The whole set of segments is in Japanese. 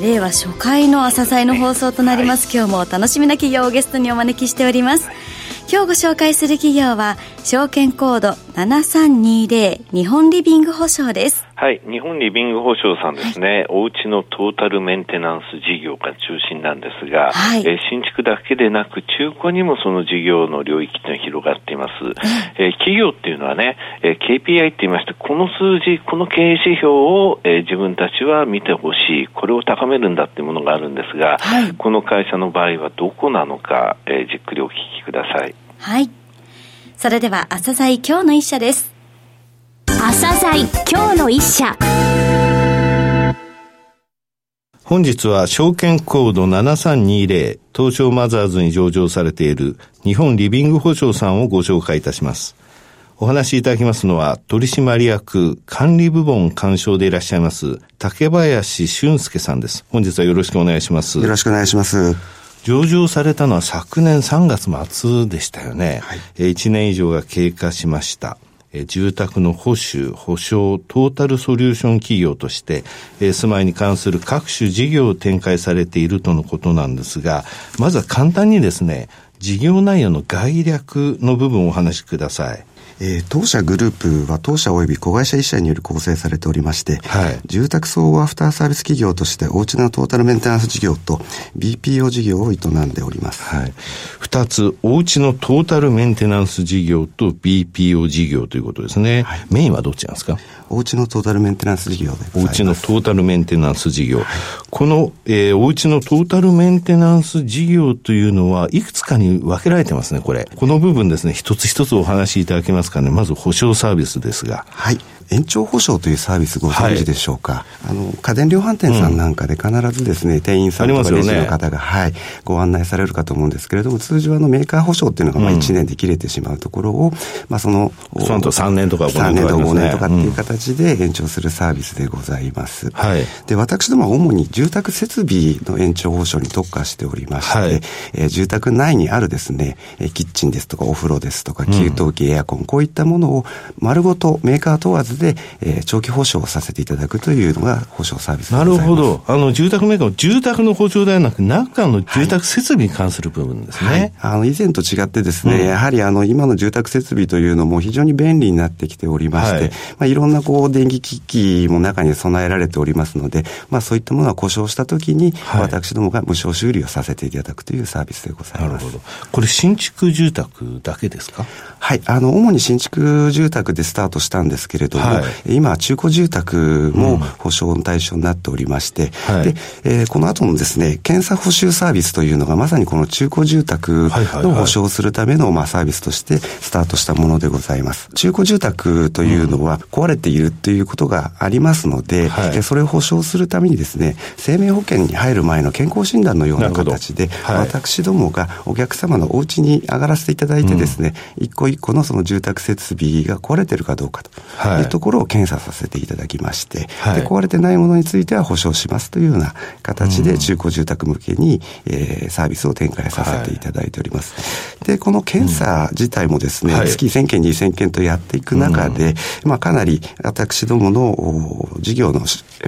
令和初回の朝鮮の放送となります、はい、今日も楽しみな企業をゲストにお招きしております、はい。今日ご紹介する企業は証券コード7320日本リビング保証ですはい、日本リビング保証さんですね、はい、お家のトータルメンテナンス事業が中心なんですが、はい、えー、新築だけでなく中古にもその事業の領域というのは広がっています。えー、企業っていうのはね、えー、KPI って言いまして、この数字、この経営指標を、えー、自分たちは見てほしい、これを高めるんだっていうものがあるんですが、はい、この会社の場合はどこなのか、えー、じっくりお聞きください。はい。それでは、朝鮮今日の一社です。朝鮮今日の一社。本日は証券コード7320東証マザーズに上場されている日本リビング保証さんをご紹介いたします。お話しいただきますのは取締役管理部門干渉でいらっしゃいます竹林俊介さんです。本日はよろしくお願いします。よろしくお願いします。上場されたのは昨年3月末でしたよね。はい、1年以上が経過しました。住宅の保守、保証、トータルソリューション企業として、住まいに関する各種事業を展開されているとのことなんですが、まずは簡単にですね、事業内容の概略の部分をお話しください。えー、当社グループは当社及び子会社一社により構成されておりまして、はい、住宅総合アフターサービス企業としておうちのトータルメンテナンス事業と BPO 事業を営んでおります。はい。二つ、おうちのトータルメンテナンス事業と BPO 事業ということですね。はい、メインはどっちなんですか？おうちのトータルメンテナンス事業でおうちのトータルメンテナンス事業。はい、この、えー、おうちのトータルメンテナンス事業というのは、いくつかに分けられてますね、これ。この部分ですね、一つ一つお話しいただけますますかね。まず保証サービスですが。はい。延長保証というサービスご存知でしょうか、はい、あの家電量販店さんなんかで必ずですね、うん、店員さんとかレジの方が、ね、はい、ご案内されるかと思うんですけれども通常あのメーカー保証っていうのがまあ1年で切れてしまうところを、うん、まあそのその後3年とか5年とか、ね、3年とか5年とかっていう形で延長するサービスでございます、はい、で私どもは主に住宅設備の延長保証に特化しておりまして、はい、えー、住宅内にあるですねキッチンですとかお風呂ですとか給湯器、エアコンこういったものを丸ごとメーカー問わずで、えー、長期保証をさせていただくというのが保証サービスなるほど。あの、住宅メーカーの住宅の保証ではなく、中の住宅設備に関する部分ですね。はいはい、あの、以前と違ってですね、うん、やはりあの、今の住宅設備というのも非常に便利になってきておりまして、はいまあ、いろんなこう、電気機器も中に備えられておりますので、まあ、そういったものは故障したときに、私どもが無償修理をさせていただくというサービスでございます。なるほど。これ、新築住宅だけですか？はい。あの、主に新築住宅でスタートしたんですけれども、はい、今、中古住宅も保証の対象になっておりまして、うん、で、えー、この後のですね、検査補修サービスというのがまさにこの中古住宅の保証するための、まあ、サービスとしてスタートしたものでございます。中古住宅というのは壊れているということがありますので、はい、それを保証するためにですね、生命保険に入る前の健康診断のような形で、はい、私どもがお客様のお家に上がらせていただいてですね、うん、一個一個のその住宅設備が壊れてるかどうかと。い。うところを検査させていただきまして、はい、で壊れてないものについては保証しますというような形で中古住宅向けに、えー、サービスを展開させていただいております。はい、で、この検査自体もですね、うん、月1000件、2000件とやっていく中で、うん、まあかなり私どもの事業の、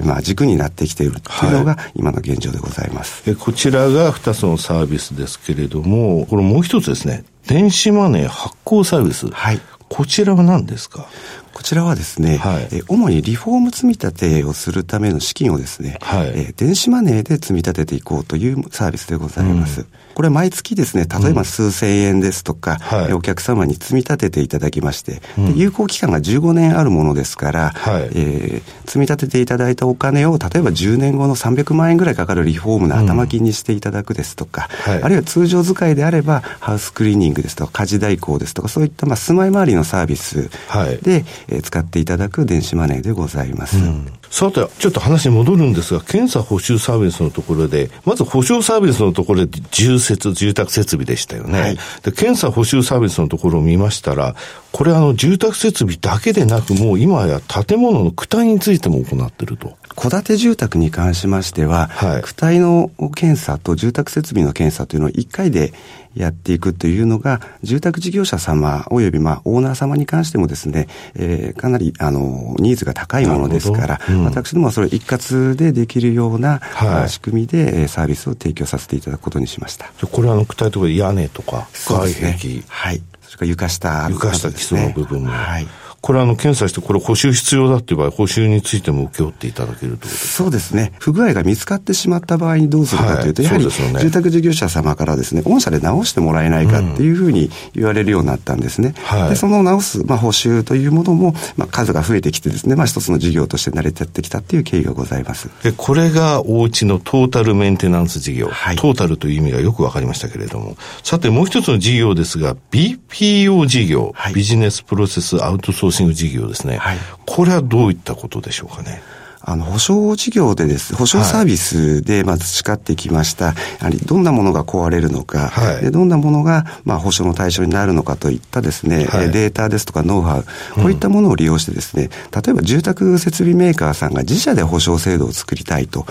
まあ、軸になってきているというのが今の現状でございます。はい、こちらが2つのサービスですけれども、これもう一つですね、電子マネー発行サービス。はい。こちらは何ですか？こちらはですね、はい、え主にリフォーム積み立てをするための資金をですね、はい、え電子マネーで積み立てていこうというサービスでございます。うん。これ毎月ですね、例えば数千円ですとか、うんお客様に積み立てていただきまして、うん、有効期間が15年あるものですから、はい、えー、積み立てていただいたお金を、例えば10年後の300万円ぐらいかかるリフォームの頭金にしていただくですとか、うんはい、あるいは通常使いであれば、ハウスクリーニングですとか、家事代行ですとか、そういったまあ住まい周りのサービスで、はい、えー、使っていただく電子マネーでございます。うんさて、ちょっと話に戻るんですが、検査補修サービスのところで、まず保証サービスのところで住設、住宅設備でしたよね。はい、で検査補修サービスのところを見ましたら、これあの住宅設備だけでなく、もう今や建物の躯体についても行っていると。戸建て住宅に関しましては、はい、躯体の検査と住宅設備の検査というのを1回でやっていくというのが、住宅事業者様及びまあオーナー様に関してもですね、えー、かなりあのニーズが高いものですから、うん、私どもはそれ一括でできるような、はい、仕組みでサービスを提供させていただくことにしました。これはあの具体的に屋根とか外壁、ね、はい。それから床下、ね、床下基礎の部分も。はい。これあの検査して、これ補修必要だっていう場合、補修についても請け負っていただけるとそうですね。不具合が見つかってしまった場合にどうするかというと、はい、やはり、住宅事業者様からですね、御社で直してもらえないかっていうふうに言われるようになったんですね。うん、で、その直す、まあ、補修というものも、まあ、数が増えてきてですね、まあ、一つの事業として成り立ってきたっていう経緯がございます。で、これがお家のトータルメンテナンス事業。はい、トータルという意味がよくわかりましたけれども。さて、もう一つの事業ですが、BPO 事業、はい、ビジネスプロセスアウトソーシング事業ですね。ね。はい、これはどういったことでしょうかね？あの、保証事業でです、保証サービスで、まあ、培ってきました、やはりどんなものが壊れるのか、はい、でどんなものが、まあ、保証の対象になるのかといったですね、はい、データですとかノウハウ、こういったものを利用してですね、うん、例えば住宅設備メーカーさんが自社で保証制度を作りたいと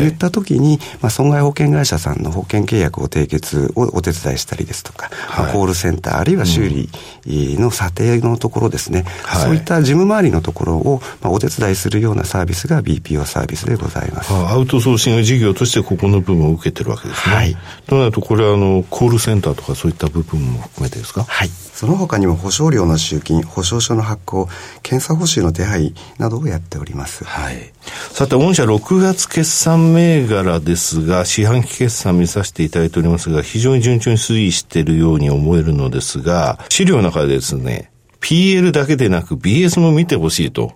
い。ったときに、まあ、損害保険会社さんの保険契約を締結をお手伝いしたりですとか、はい、まあ、コールセンター、あるいは修理の査定のところですね、そういった事務周りのところを、まあ、お手伝いするようなサービスがが BPO サービスでございます。アウトソーシング事業としてここの部分を受けてるわけですね。はい。となると、これはあの、コールセンターとかそういった部分も含めてですか？はい。その他にも保証料の集金、保証書の発行、検査報酬の手配などをやっております。はい。さて、御社6月決算銘柄ですが、四半期決算見させていただいておりますが、非常に順調に推移しているように思えるのですが、資料の中でですね、PL だけでなく BS も見てほしいと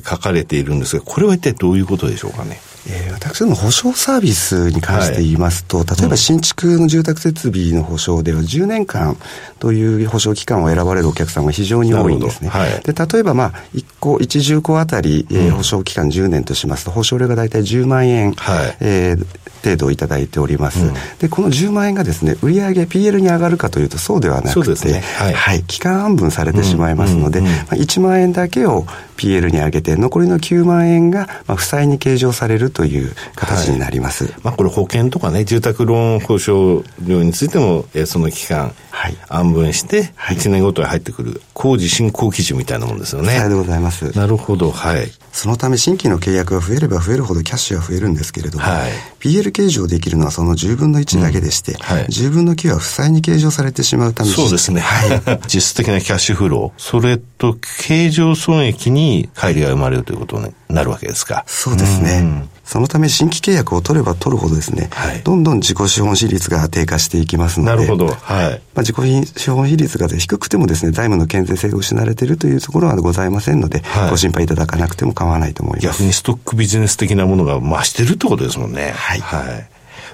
書かれているんですが、これは一体どういうことでしょうかね？えー、私ども保証サービスに関して言いますと、はい、例えば新築の住宅設備の保証では10年間という保証期間を選ばれるお客さんが非常に多いんですね。はい、で例えば、まあ、1個、1住戸あたり、えー、保証期間10年としますと、保証料が大体10万円、はい、えー、程度いただいております、うん、でこの10万円がですね売上 PL に上がるかというとそうではなくて、ね。はい、はい、期間半分されてしまいますので、うんうんうん、まあ、1万円だけを PL に上げて残りの9万円が、まあ、負債に計上されるという形になります、はい、まあ、これ保険とかね住宅ローン保証料についても、えー、その期間、はい、安分して1年ごとに入ってくる工事進行基準みたいなもんですよね。はいでございます。なるほど、はい。そのため新規の契約が増えれば増えるほどキャッシュは増えるんですけれども、はい、PL 計上できるのはその10分の1だけでして、うんはい、10分の9は負債に計上されてしまうためそうですね。はい、実質的なキャッシュフロー、それと計上損益に乖離が生まれるということになるわけですか。そうですね。うんそのため新規契約を取れば取るほどですね、はい、どんどん自己資本比率が低下していきますので、なるほど。はい。まあ、自己資本比率が低くてもですね、財務の健全性が失われているというところはございませんので、はい、ご心配いただかなくても構わないと思います。逆にストックビジネス的なものが増してるってことですもんね。はい。はい。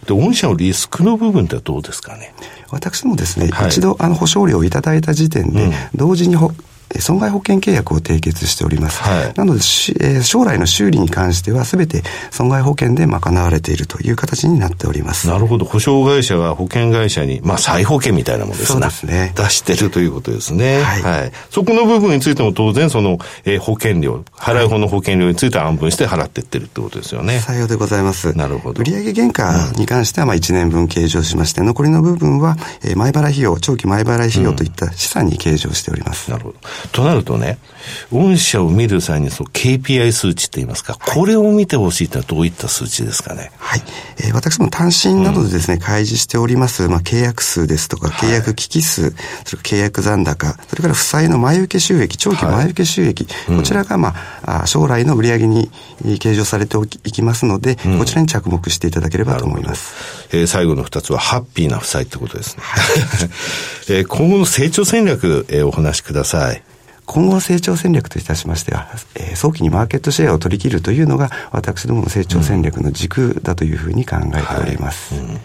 で、御社のリスクの部分ってどうですかね私もですね、はい、一度あの保証料をいただいた時点で、うん、同時に損害保険契約を締結しております。はい、なので、えー、将来の修理に関しては全て損害保険で賄われているという形になっております。なるほど。保証会社が保険会社に、まあ再保険みたいなものですね。そうですね。出してるということですね。はい。はい、そこの部分についても当然その、えー、保険料、払う方の保険料については安分して払っていってるってことですよね。採用でございます。なるほど。売上原価に関してはまあ1年分計上しまして、残りの部分は、えー、前払い費用、長期前払い費用といった資産に計上しております。うん、なるほど。となるとね、御社を見る際にそう KPI 数値って言いますか、これを見てほしいってのはどういった数値ですかね？はい。えー、私も単身などでですね、うん、開示しております、まあ、契約数ですとか、契約機器数、はい、それから契約残高、それから負債の前受け収益、長期前受け収益、はい、こちらが、まあ、将来の売上に計上されていきますので、うん、こちらに着目していただければと思います。えー、最後の二つは、ハッピーな負債ってことですね。はい、えー、今後の成長戦略、えー、お話しください。今後の成長戦略といたしましては、えー、早期にマーケットシェアを取り切るというのが、私どもの成長戦略の軸だというふうに考えております。はいうん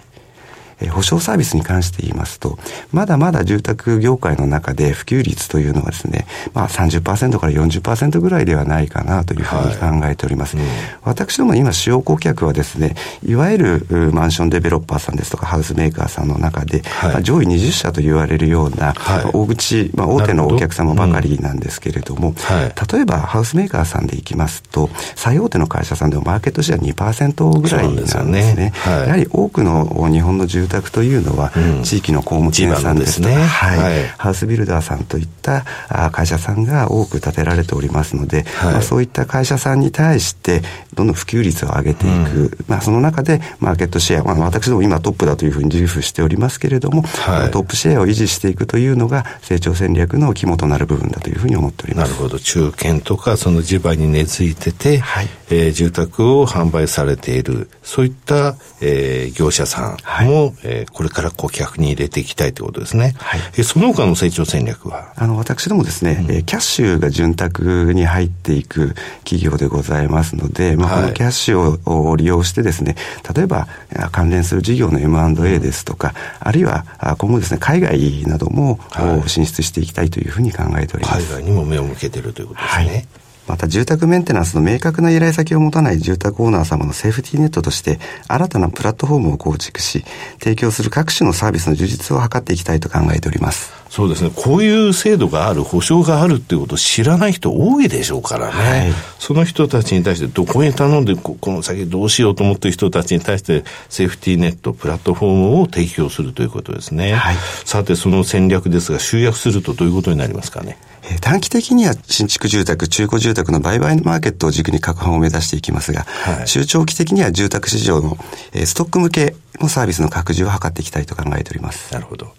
えー、保証サービスに関して言いますと、まだまだ住宅業界の中で普及率というのはですね、まあ30%から40%ぐらいではないかなというふうに考えております。はいうん、私ども今使用顧客はですね、いわゆるマンションデベロッパーさんですとかハウスメーカーさんの中で、はい、まあ、上位20社と言われるような、はい、大口、まあ、大手のお客様ばかりなんですけれども、うん。はい、例えばハウスメーカーさんでいきますと、最大手の会社さんでもマーケットシェア2%ぐらいなんですね。すね。はい、やはり多くの日本の住宅というのは、地域の工務店さんですとか、ね、はい、ハウスビルダーさんといった会社さんが多く建てられておりますので、まあ、そういった会社さんに対して、どんどん普及率を上げていく、まあ、その中でマーケットシェア、まあ、私ども今トップだというふうに自負しておりますけれども、はい、トップシェアを維持していくというのが成長戦略の肝となる部分だというふうに思っております。なるほど。中堅とかその地場に根付いてて、はい、えー、住宅を販売されている、そういった、えー、業者さんも、はい、えー、これから顧客に入れていきたいということですね。はい、えー、その他の成長戦略は？あの、私どもですね、うん、キャッシュが潤沢に入っていく企業でございますので、まあ、このキャッシュを利用してですね、例えば関連する事業の M&A ですとか、うん、あるいは今後ですね、海外なども、進出していきたいというふうに考えております。海外にも目を向けているということですね。はい。また住宅メンテナンスの明確な依頼先を持たない住宅オーナー様のセーフティーネットとして新たなプラットフォームを構築し提供する各種のサービスの充実を図っていきたいと考えておりますそうですね。こういう制度がある保証があるっていうことを知らない人多いでしょうからね、はい、その人たちに対してどこに頼んでこの先どうしようと思っている人たちに対してセーフティーネットプラットフォームを提供するということですね、はい、さてその戦略ですが集約するとどういうことになりますかね？短期的には新築住宅、中古住宅の売買マーケットを軸に拡販を目指していきますが、はい、中長期的には住宅市場の、えストック向けのサービスの拡充を図っていきたいと考えております。なるほど。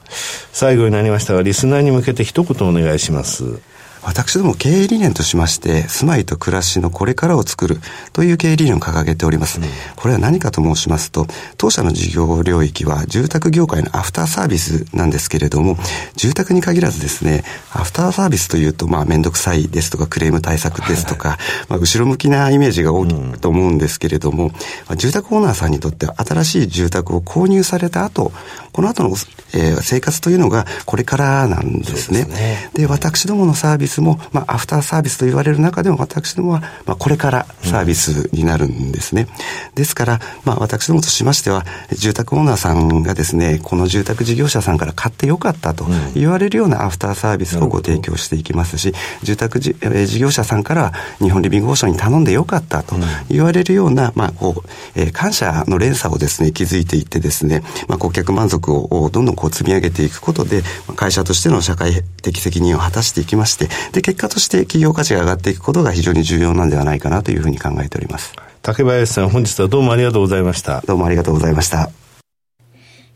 最後になりましたが、リスナーに向けて一言お願いします。私ども経営理念としまして、住まいと暮らしのこれからを作るという経営理念を掲げております。うん、これは何かと申しますと、当社の事業領域は住宅業界のアフターサービスなんですけれども、住宅に限らずですね、アフターサービスというと、まあ、めんどくさいですとか、クレーム対策ですとか、はいはい、まあ、後ろ向きなイメージが大きいと思うんですけれども、うん、住宅オーナーさんにとっては新しい住宅を購入された後、この後の、えー、生活というのがこれからなんですね。で、ね、私どものサービスも、まあ、アフターサービスと言われる中でも私どもは、まあ、これからサービスになるんですね。うん、ですから、まあ、私どもとしましては、住宅オーナーさんがですね、この住宅事業者さんから買ってよかったと言われるようなアフターサービスをご提供していきますし、住宅じ、えー、事業者さんから日本リビングオーションに頼んでよかったと言われるような、まあ、こう、えー、感謝の連鎖をですね、築いていってですね、まあ、顧客満足をどんどんこう積み上げていくことで、会社としての社会的責任を果たしていきまして、で、結果として企業価値が上がっていくことが非常に重要なんではないかなというふうに考えております。竹林さん、本日はどうもありがとうございました。どうもありがとうございました。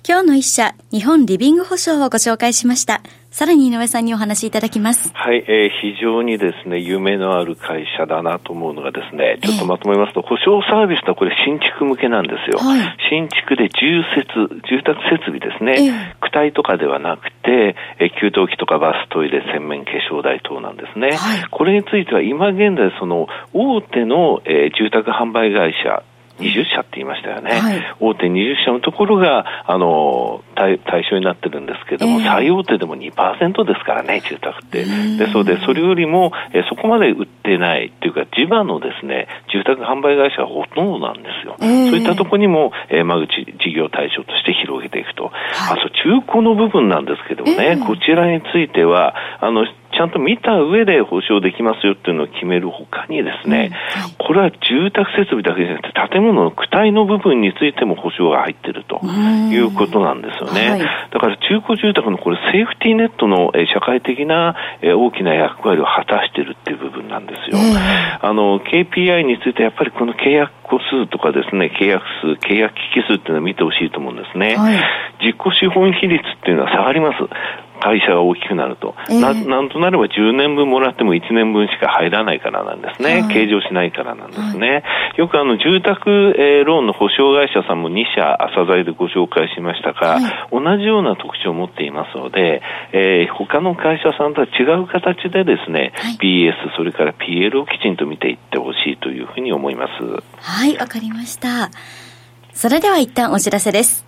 今日の一社、日本リビング保証をご紹介しました。さらに井上さんにお話しいただきます。はい、えー、非常にですね、夢のある会社だなと思うのがですね、ちょっとまとめますと、えー、保証サービスとはこれ新築向けなんですよ。はい、新築で住設、住宅設備ですね、えー、躯体とかではなくて、えー、給湯器とかバストイレ、洗面化粧台等なんですね。はい、これについては今現在その大手の、えー、住宅販売会社20社って言いましたよね、はい、大手20社のところがあの対対象になってるんですけども、えー、最大手でも2%ですからね、住宅って。ですので、それよりも、えそこまで売ってないっていうか、地場のですね、住宅販売会社はほとんどなんですよ。えー、そういったところにも、えー、間口事業対象として広げていくと。はい、あそう中古の部分なんですけどもね、えー、こちらについては、あの、ちゃんと見た上で保証できますよっていうのを決めるほかにですね、うんはい、これは住宅設備だけじゃなくて建物の躯体の部分についても保証が入っているということなんですよね。はい、だから中古住宅のこれセーフティーネットの社会的な大きな役割を果たしているっていう部分なんですよ。あの KPI についてやっぱりこの契約個数とかですね、契約数、契約機器数っていうのを見てほしいと思うんですね。はい、実行資本比率っていうのは下がります。会社が大きくなると、えー、ななんとなれば10年分もらっても1年分しか入らないからなんですね、はい、計上しないからなんですね、はい、よくあの住宅、えー、ローンの保証会社さんも2社、朝材でご紹介しましたが、はい、同じような特徴を持っていますので、えー、他の会社さんとは違う形でですね、はい、BS、それから PL をきちんと見ていってほしいというふうに思います。はい、わかりました。それでは一旦お知らせです。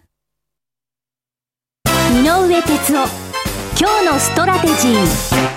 井上哲夫今日のストラテジー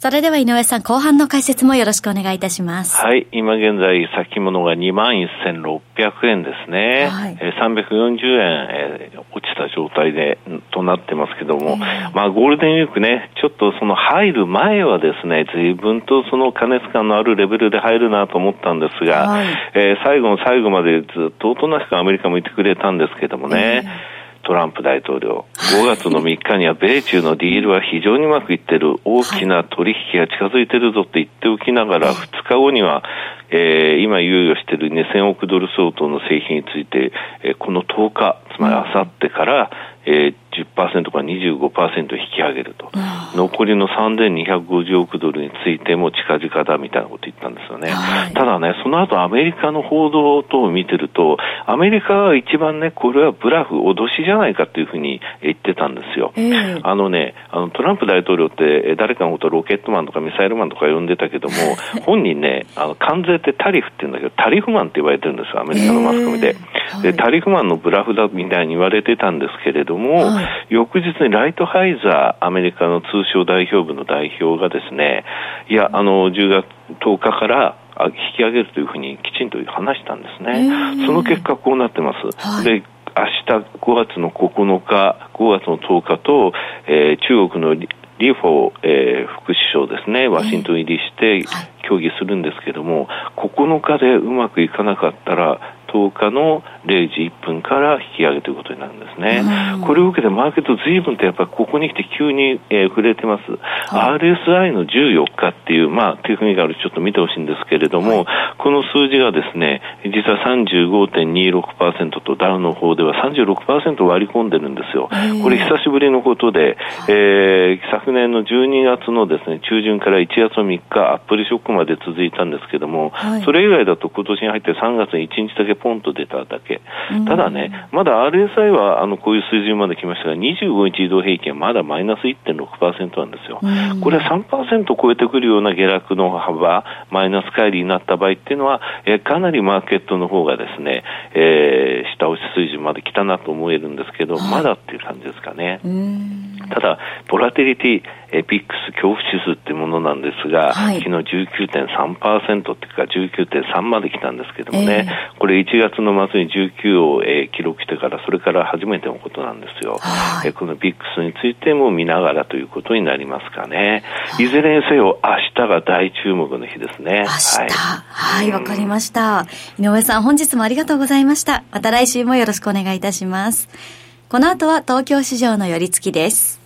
それでは井上さん、後半の解説もよろしくお願いいたします。はい。今現在、先物が21,600円ですね。はい、えー、340円、えー、落ちた状態で、となってますけども、えー、まあ、ゴールデンウィークね、ちょっとその入る前はですね、随分とその加熱感のあるレベルで入るなと思ったんですが、はい、えー、最後の最後までずっとおとなしくアメリカもいてくれたんですけどもね、えートランプ大統領、5月の3日には米中のディールは非常にうまくいってる、大きな取引が近づいてるぞって言っておきながら、2日後には、えー、今猶予している2000億ドル相当の製品について、えー、この10日、つまりあさってから、えー、10%から25%引き上げると、残りの3250億ドルについても近々だみたいなこと言ったんですよね、はい、ただね、その後アメリカの報道等を見てると、アメリカは一番ね、これはブラフ、脅しじゃないかというふうに言ってたんですよ。えー、あのね、あのトランプ大統領って誰かのことをロケットマンとかミサイルマンとか呼んでたけども、本人ね、あの関税ってタリフって言うんだけど、タリフマンって言われてるんですよ、アメリカのマスコミで。えー、でタリフマンのブラフだみたいに言われてたんですけれども、はい、翌日にライトハイザー、アメリカの通商代表部の代表がですね、いや、あの、10月10日から引き上げるというふうにきちんと話したんですね。その結果こうなってます。はい、で明日5月の9日、5月の10日と、えー、中国のリフォー、えー、副首相ですね、ワシントン入りして協議するんですけども、9日でうまくいかなかったら、10日の0時1分から引き上げということになるんですね。これを受けてマーケット随分とやっぱりここに来て急に、えー、触れてます。はい、RSI の14日っていう、まあ、テクニカルちょっと見てほしいんですけれども、はい、この数字がですね、実は35.26%とダウの方では36%割り込んでるんですよ。これ久しぶりのことで、えー、昨年の12月のですね、中旬から1月の3日、アップルショックまで続いたんですけども、はい、それ以外だと今年に入って3月に1日だけポンと出ただけ。ただね、まだ RSI はあのこういう水準まで来ましたが、25日移動平均はまだマイナス1.6%なんですよ。これは3%超えてくるような下落の幅、マイナス乖離になった場合っていうのは、えかなりマーケットの方がですね、えー、下押し水準まで来たなと思えるんですけど、まだっていう感じですかね。ただ、ボラテリティ、エピックス恐怖指数っていうものなんですが、はい、昨日19.3%っていうか19.3まで来たんですけどもね、えー、これ1月の末に19を、えー、記録してから、それから初めてのことなんですよ。はい、えー、このビックスについても見ながらということになりますかね。はい、いずれにせよ、明日が大注目の日ですね。明日。はい、わ、はい、かりました。井上さん、本日もありがとうございました。また来週もよろしくお願いいたします。この後は東京市場の寄り付きです。